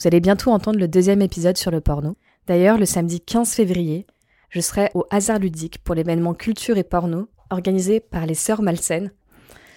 Vous allez bientôt entendre le deuxième épisode sur le porno. D'ailleurs, le samedi 15 février, je serai au Hasard Ludique pour l'événement Culture et Porno organisé par les Sœurs Malsaines.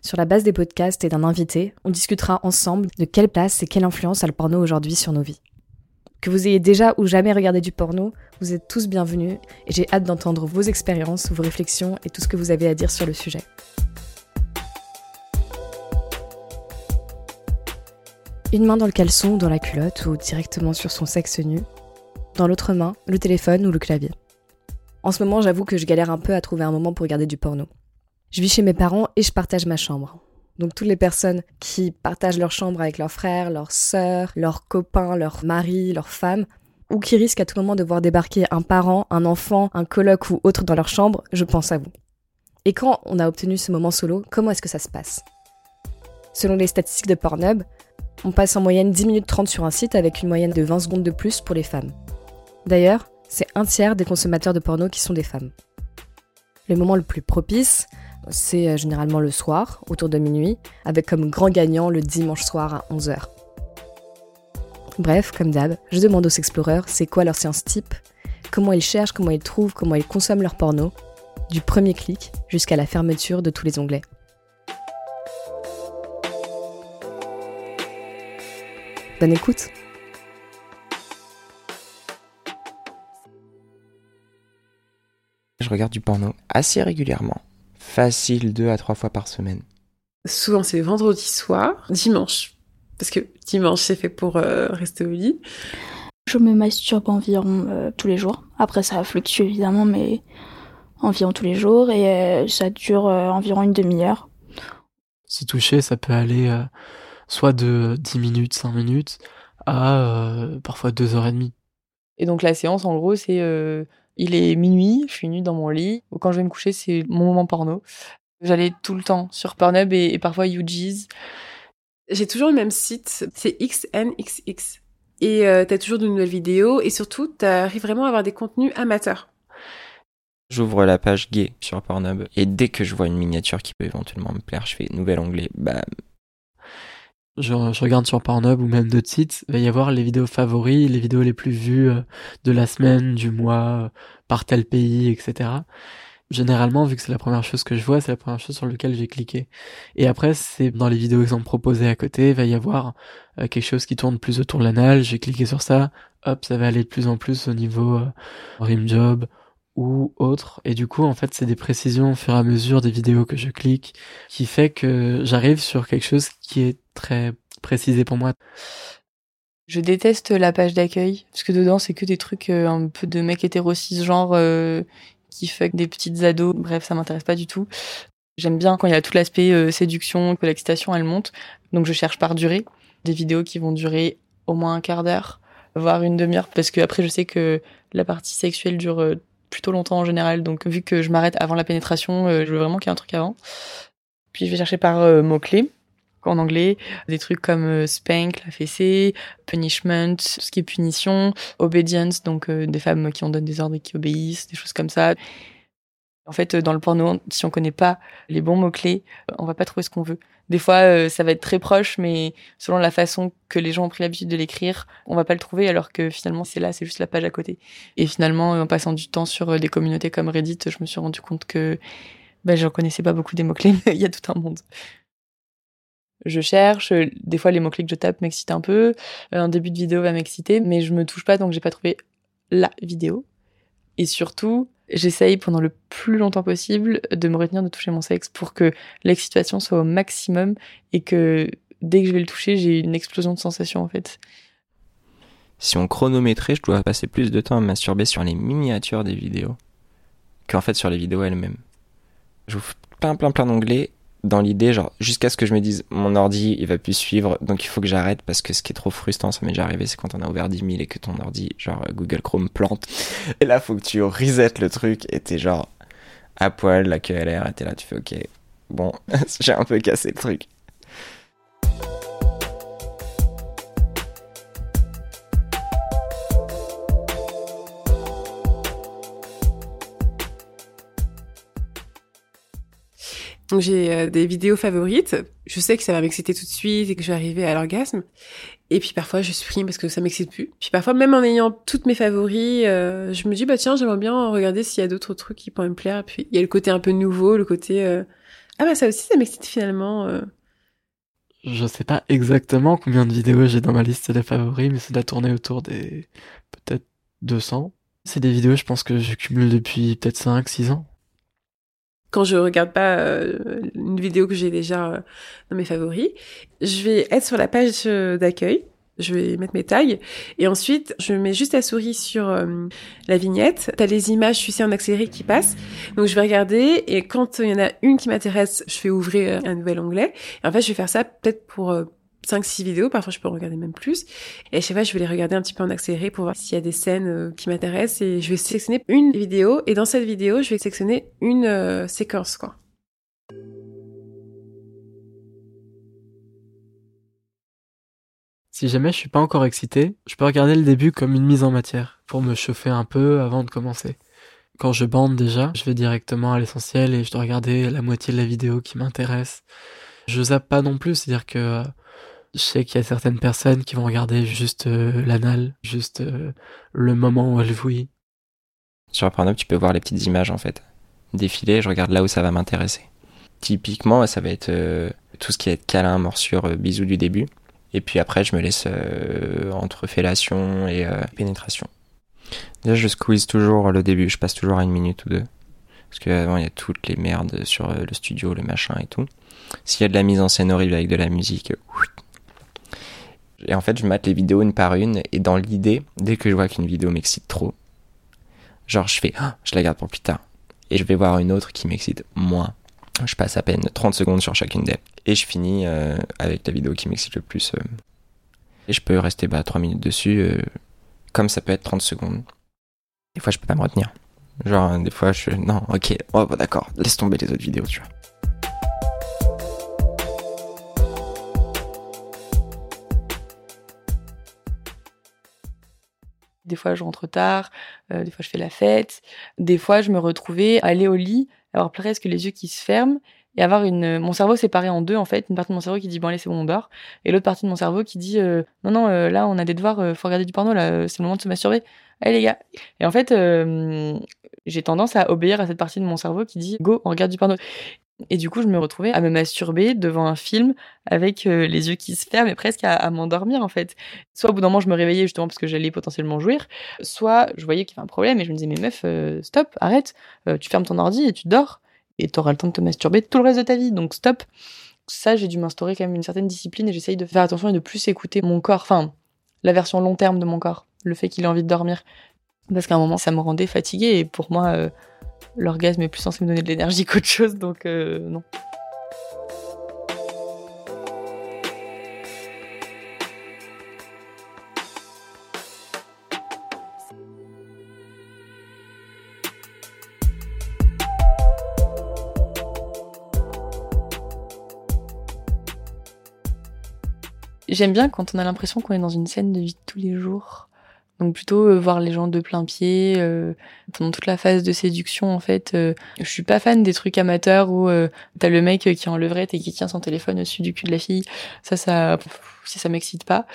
Sur la base des podcasts et d'un invité, on discutera ensemble de quelle place et quelle influence a le porno aujourd'hui sur nos vies. Que vous ayez déjà ou jamais regardé du porno, vous êtes tous bienvenus et j'ai hâte d'entendre vos expériences, vos réflexions et tout ce que vous avez à dire sur le sujet. Une main dans le caleçon dans la culotte ou directement sur son sexe nu. Dans l'autre main, le téléphone ou le clavier. En ce moment, j'avoue que je galère un peu à trouver un moment pour regarder du porno. Je vis chez mes parents et je partage ma chambre. Donc toutes les personnes qui partagent leur chambre avec leurs frères, leurs sœurs, leurs copains, leurs maris, leurs femmes, ou qui risquent à tout moment de voir débarquer un parent, un enfant, un coloc ou autre dans leur chambre, je pense à vous. Et quand on a obtenu ce moment solo, comment est-ce que ça se passe? Selon les statistiques de Pornhub, on passe en moyenne 10 minutes 30 sur un site avec une moyenne de 20 secondes de plus pour les femmes. D'ailleurs, c'est un tiers des consommateurs de porno qui sont des femmes. Le moment le plus propice, c'est euh, généralement le soir, autour de minuit, avec comme grand gagnant le dimanche soir à 11h. Bref, comme d'hab, je demande aux explorers c'est quoi leur séance type, comment ils cherchent, comment ils trouvent, comment ils consomment leur porno, du premier clic jusqu'à la fermeture de tous les onglets. Bonne écoute Je regarde du porno assez régulièrement. Facile deux à trois fois par semaine. Souvent c'est vendredi soir, dimanche. Parce que dimanche c'est fait pour euh, rester au lit. Je me masturbe environ euh, tous les jours. Après ça fluctue évidemment, mais environ tous les jours. Et euh, ça dure environ une demi-heure. Se toucher, ça peut aller soit de 10 minutes, 5 minutes, à euh, parfois 2 heures et demie. Et donc la séance, en gros, c'est euh, il est minuit, je suis nue dans mon lit, ou quand je vais me coucher, c'est mon moment porno. J'allais tout le temps sur Pornhub et, parfois UG's. J'ai toujours le même site, c'est XNXX. Et euh, t'as toujours de nouvelles vidéos et surtout, t'arrives vraiment à avoir des contenus amateurs. J'ouvre la page gay sur Pornhub et dès que je vois une miniature qui peut éventuellement me plaire, je fais nouvel onglet, bam, je, regarde sur Pornhub ou même d'autres sites, il va y avoir les vidéos favoris, les vidéos les plus vues euh, de la semaine, du mois, euh, par tel pays, etc. Généralement, vu que c'est la première chose que je vois, c'est la première chose sur laquelle j'ai cliqué. Et après, c'est dans les vidéos qui sont proposées à côté, il va y avoir euh, quelque chose qui tourne plus autour de l'anal, j'ai cliqué sur ça, hop, ça va aller de plus en plus au niveau rim job, ou autre. Et du coup, en fait, c'est des précisions au fur et à mesure des vidéos que je clique qui fait que j'arrive sur quelque chose qui est très précisé pour moi. Je déteste la page d'accueil parce que dedans c'est que des trucs euh, un peu de mecs hétéro genre euh, qui fuck des petites ados. Bref, ça m'intéresse pas du tout. J'aime bien quand il y a tout l'aspect euh, séduction, que l'excitation elle monte. Donc je cherche par durée des vidéos qui vont durer au moins un quart d'heure, voire une demi-heure, parce que après je sais que la partie sexuelle dure plutôt longtemps en général. Donc vu que je m'arrête avant la pénétration, euh, je veux vraiment qu'il y ait un truc avant. Puis je vais chercher par euh, mots-clés en anglais, des trucs comme euh, spank, la fessée, punishment, ce qui est punition, obedience, donc des femmes qui ont donné des ordres et qui obéissent, des choses comme ça. En fait, dans le porno, si on connaît pas les bons mots-clés, on va pas trouver ce qu'on veut. Des fois, euh, ça va être très proche, mais selon la façon que les gens ont pris l'habitude de l'écrire, on va pas le trouver, alors que finalement, c'est là, c'est juste la page à côté. Et finalement, en passant du temps sur euh, des communautés comme Reddit, je me suis rendu compte que ben, je connaissais pas beaucoup des mots-clés, mais il y a tout un monde. Je cherche, des fois les mots-clés que je tape m'excitent un peu, un début de vidéo va m'exciter, mais je me touche pas, donc j'ai pas trouvé la vidéo. Et surtout, j'essaye pendant le plus longtemps possible de me retenir de toucher mon sexe pour que l'excitation soit au maximum et que dès que je vais le toucher, j'ai une explosion de sensations en fait. Si on chronométrait, je dois passer plus de temps à masturber sur les miniatures des vidéos qu'en fait sur les vidéos elles-mêmes. J'ouvre plein plein plein d'onglets dans l'idée, genre, jusqu'à ce que je me dise, mon ordi, il va plus suivre, donc il faut que j'arrête, parce que ce qui est trop frustrant, ça m'est déjà arrivé, c'est quand on a ouvert 10 000 et que ton ordi, genre, Google Chrome plante. Et là, faut que tu reset le truc, et t'es genre, à poil, la queue et t'es là, tu fais, ok, bon, j'ai un peu cassé le truc. J'ai euh, des vidéos favorites. je sais que ça va m'exciter tout de suite et que je vais arriver à l'orgasme. Et puis parfois je supprime parce que ça m'excite plus. Puis parfois même en ayant toutes mes favoris, euh, je me dis bah tiens j'aimerais bien regarder s'il y a d'autres trucs qui pourraient me plaire. Puis il y a le côté un peu nouveau, le côté euh, ah bah ça aussi ça m'excite finalement. Euh. Je sais pas exactement combien de vidéos j'ai dans ma liste des favoris, mais ça doit tourner autour des peut-être 200. C'est des vidéos je pense que je cumule depuis peut-être 5, 6 ans quand je regarde pas euh, une vidéo que j'ai déjà euh, dans mes favoris, je vais être sur la page euh, d'accueil, je vais mettre mes tags et ensuite je mets juste la souris sur la vignette. T'as les images, tu sais, en accéléré qui passent. Donc je vais regarder et quand il y en a une qui m'intéresse, je fais ouvrir un nouvel onglet. Et en fait, je vais faire ça peut-être pour 5-6 vidéos, parfois je peux en regarder même plus. Et à chaque fois, je vais les regarder un petit peu en accéléré pour voir s'il y a des scènes euh, qui m'intéressent et je vais sélectionner une vidéo et dans cette vidéo, je vais sélectionner une euh, séquence, quoi. Si jamais je suis pas encore excité, je peux regarder le début comme une mise en matière pour me chauffer un peu avant de commencer. Quand je bande déjà, je vais directement à l'essentiel et je dois regarder la moitié de la vidéo qui m'intéresse. Je zappe pas non plus, c'est-à-dire que je sais qu'il y a certaines personnes qui vont regarder juste euh, l'anal, juste euh, le moment où elle vouille. Sur Pornhub, tu peux voir les petites images en fait. Défiler, je regarde là où ça va m'intéresser. Typiquement, ça va être euh, tout ce qui est câlin, morsure, bisous du début. Et puis après, je me laisse entre fellation et pénétration. Déjà, je squeeze toujours le début, je passe toujours à une minute ou deux. Parce qu'avant, il y a toutes les merdes sur le studio, le machin et tout. S'il y a de la mise en scène horrible avec de la musique, et en fait, je mate les vidéos une par une. Et dans l'idée, dès que je vois qu'une vidéo m'excite trop, genre je fais, ah, je la garde pour plus tard. Et je vais voir une autre qui m'excite moins. Je passe à peine 30 secondes sur chacune d'elles. Et je finis euh, avec la vidéo qui m'excite le plus. Euh. Et je peux rester bah, 3 minutes dessus, euh, comme ça peut être 30 secondes. Des fois, je peux pas me retenir. Genre, des fois, je. Non, ok, oh, d'accord, laisse tomber les autres vidéos, tu vois. Des fois, je rentre tard, euh, des fois, je fais la fête. Des fois, je me retrouvais aller au lit, avoir presque les yeux qui se ferment et avoir une mon cerveau séparé en deux en fait. Une partie de mon cerveau qui dit bon allez c'est bon on dort. Et l'autre partie de mon cerveau qui dit euh, non non euh, là on a des devoirs faut regarder du porno là c'est le moment de se masturber. Allez les gars. Et en fait j'ai tendance à obéir à cette partie de mon cerveau qui dit go on regarde du porno et du coup, je me retrouvais à me masturber devant un film avec euh, les yeux qui se ferment et presque à, m'endormir en fait. Soit au bout d'un moment, je me réveillais justement parce que j'allais potentiellement jouir, soit je voyais qu'il y avait un problème et je me disais mais meuf, euh, stop, arrête, euh, tu fermes ton ordi et tu dors et t'auras le temps de te masturber tout le reste de ta vie, donc stop. Ça, j'ai dû m'instaurer quand même une certaine discipline et j'essaye de faire attention et de plus écouter mon corps, enfin la version long terme de mon corps, le fait qu'il ait envie de dormir, parce qu'à un moment, ça me rendait fatiguée et pour moi l'orgasme est plus censé me donner de l'énergie qu'autre chose, donc euh, non. J'aime bien quand on a l'impression qu'on est dans une scène de vie de tous les jours. Donc plutôt euh, voir les gens de plein pied euh, pendant toute la phase de séduction en fait. Euh, je suis pas fan des trucs amateurs où t'as le mec qui est en levrette et qui tient son téléphone au-dessus du cul de la fille. Ça, ça, si ça m'excite pas.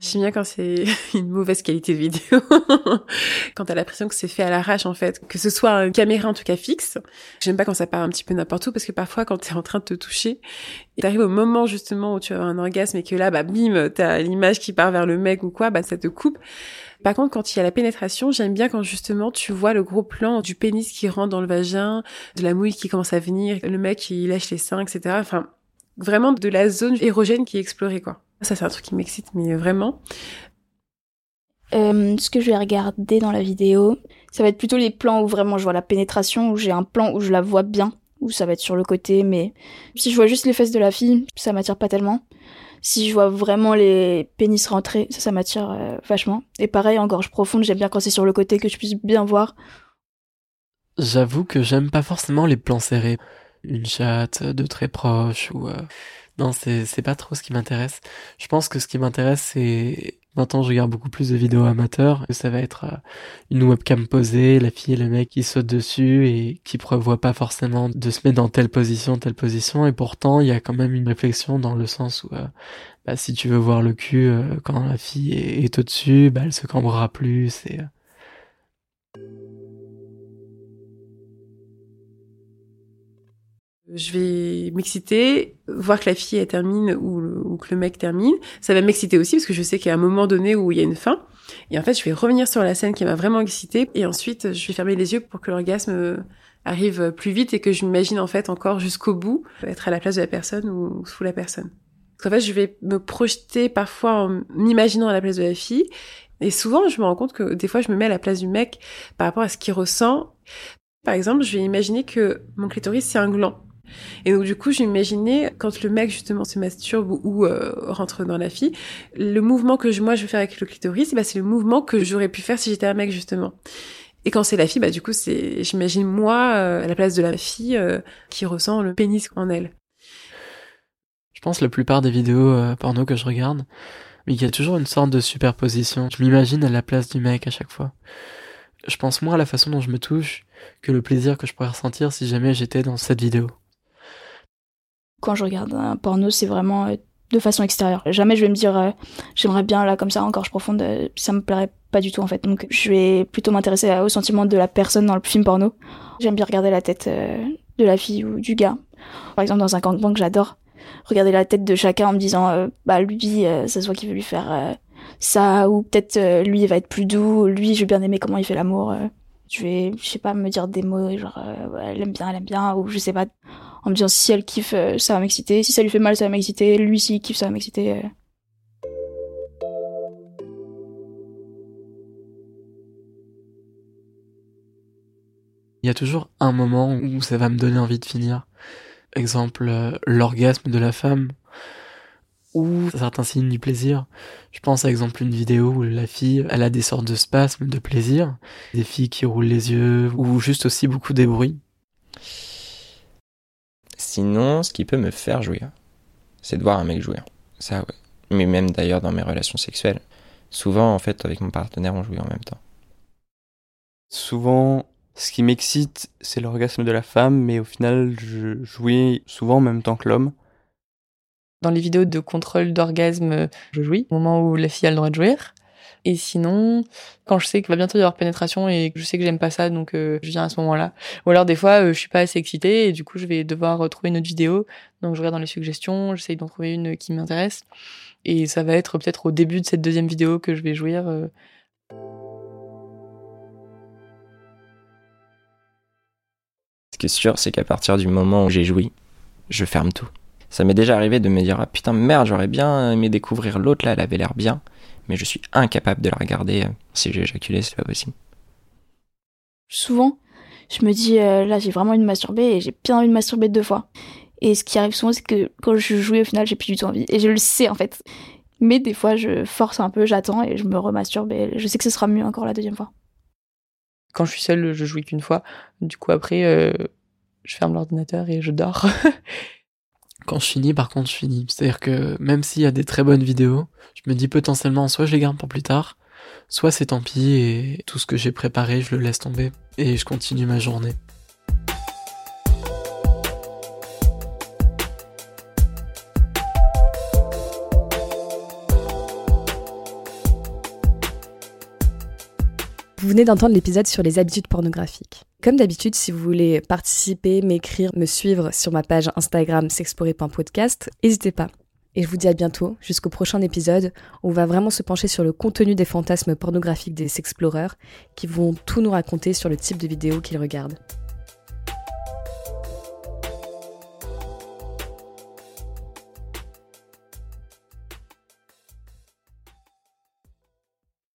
J'aime bien quand c'est une mauvaise qualité de vidéo. quand t'as l'impression que c'est fait à l'arrache, en fait. Que ce soit une caméra, en tout cas, fixe. J'aime pas quand ça part un petit peu n'importe où, parce que parfois, quand t'es en train de te toucher, t'arrives au moment, justement, où tu as un orgasme et que là, bah, bim, t'as l'image qui part vers le mec ou quoi, bah, ça te coupe. Par contre, quand il y a la pénétration, j'aime bien quand justement tu vois le gros plan du pénis qui rentre dans le vagin, de la mouille qui commence à venir, le mec qui lâche les seins, etc. Enfin, vraiment de la zone érogène qui est explorée, quoi. Ça, c'est un truc qui m'excite, mais vraiment. Euh, ce que je vais regarder dans la vidéo, ça va être plutôt les plans où vraiment je vois la pénétration, où j'ai un plan où je la vois bien, où ça va être sur le côté, mais si je vois juste les fesses de la fille, ça m'attire pas tellement. Si je vois vraiment les pénis rentrer, ça, ça m'attire euh, vachement. Et pareil, en gorge profonde, j'aime bien quand c'est sur le côté que je puisse bien voir. J'avoue que j'aime pas forcément les plans serrés. Une chatte de très proche ou... Euh, non, c'est, pas trop ce qui m'intéresse. Je pense que ce qui m'intéresse, c'est Maintenant, je regarde beaucoup plus de vidéos amateurs. Ça va être euh, une webcam posée, la fille et le mec qui sautent dessus et qui prévoient pas forcément de se mettre dans telle position, telle position. Et pourtant, il y a quand même une réflexion dans le sens où, euh, bah, si tu veux voir le cul euh, quand la fille est, au-dessus, bah, elle se cambrera plus. Et, je vais m'exciter, voir que la fille elle termine ou, que le mec termine. Ça va m'exciter aussi parce que je sais qu'il y a un moment donné où il y a une fin. Et en fait, je vais revenir sur la scène qui m'a vraiment excitée et ensuite je vais fermer les yeux pour que l'orgasme arrive plus vite et que je m'imagine en fait encore jusqu'au bout être à la place de la personne ou sous la personne. Parce qu'en fait, je vais me projeter parfois en m'imaginant à la place de la fille et souvent, je me rends compte que des fois, je me mets à la place du mec par rapport à ce qu'il ressent. Par exemple, je vais imaginer que mon clitoris, c'est un gland. Et donc du coup, j'imaginais quand le mec justement se masturbe ou, euh, rentre dans la fille, le mouvement que je, moi je vais faire avec le clitoris, bah, c'est le mouvement que j'aurais pu faire si j'étais un mec justement. Et quand c'est la fille, bah du coup c'est, j'imagine moi euh, à la place de la fille euh, qui ressent le pénis en elle. Je pense la plupart des vidéos porno que je regarde, il y a toujours une sorte de superposition. Je m'imagine à la place du mec à chaque fois. Je pense moins à la façon dont je me touche que le plaisir que je pourrais ressentir si jamais j'étais dans cette vidéo quand je regarde un porno, c'est vraiment euh, de façon extérieure. Jamais je vais me dire euh, j'aimerais bien là comme ça encore gorge profonde, euh, ça me plairait pas du tout en fait. Donc je vais plutôt m'intéresser au sentiment de la personne dans le film porno. J'aime bien regarder la tête de la fille ou du gars. Par exemple dans un gangbang, j'adore regarder la tête de chacun en me disant bah lui ça se voit qu'il veut lui faire ça ou peut-être lui il va être plus doux, lui je vais bien aimer comment il fait l'amour. je vais je sais pas me dire des mots genre elle aime bien, elle aime bien ou je sais pas en me disant si elle kiffe, euh, ça va m'exciter, si ça lui fait mal, ça va m'exciter, lui s'il kiffe, ça va m'exciter. Euh. Il y a toujours un moment où ça va me donner envie de finir. Exemple, euh, l'orgasme de la femme ou certains signes du plaisir. Je pense à exemple une vidéo où la fille, elle a des sortes de spasmes de plaisir, des filles qui roulent les yeux ou juste aussi beaucoup des bruits. Sinon, ce qui peut me faire jouir, c'est de voir un mec jouir. Ça, ouais. Mais même d'ailleurs dans mes relations sexuelles. Souvent, en fait, avec mon partenaire, on jouit en même temps. Souvent, ce qui m'excite, c'est l'orgasme de la femme, mais au final, je jouis souvent en même temps que l'homme. Dans les vidéos de contrôle d'orgasme, je jouis au moment où la fille a le droit de jouir. Et sinon, quand je sais qu'il va bientôt y avoir pénétration et que je sais que j'aime pas ça, donc euh, je viens à ce moment-là. Ou alors des fois, euh, je suis pas assez excitée et du coup, je vais devoir trouver une autre vidéo. Donc je regarde dans les suggestions, j'essaye d'en trouver une qui m'intéresse. Et ça va être peut-être au début de cette deuxième vidéo que je vais jouir. Euh. Ce qui est sûr, c'est qu'à partir du moment où j'ai joui, je ferme tout. Ça m'est déjà arrivé de me dire ah putain merde j'aurais bien aimé découvrir l'autre là elle avait l'air bien mais je suis incapable de la regarder. Si j'ai éjaculé, c'est pas possible. Souvent, je me dis, euh, là, j'ai vraiment envie de masturber et j'ai bien envie de masturber deux fois. Et ce qui arrive souvent, c'est que quand je joue au final, j'ai plus du tout envie. Et je le sais, en fait. Mais des fois, je force un peu, j'attends et je me remasturbe et je sais que ce sera mieux encore la deuxième fois. Quand je suis seule, je joue qu'une fois. Du coup, après, euh, je ferme l'ordinateur et je dors. Quand je finis, par contre, je finis. C'est-à-dire que même s'il y a des très bonnes vidéos, je me dis potentiellement soit je les garde pour plus tard, soit c'est tant pis et tout ce que j'ai préparé, je le laisse tomber et je continue ma journée. Venez d'entendre l'épisode sur les habitudes pornographiques. Comme d'habitude, si vous voulez participer, m'écrire, me suivre sur ma page Instagram s'explorer.podcast, n'hésitez pas. Et je vous dis à bientôt, jusqu'au prochain épisode, où on va vraiment se pencher sur le contenu des fantasmes pornographiques des sexploreurs, qui vont tout nous raconter sur le type de vidéos qu'ils regardent.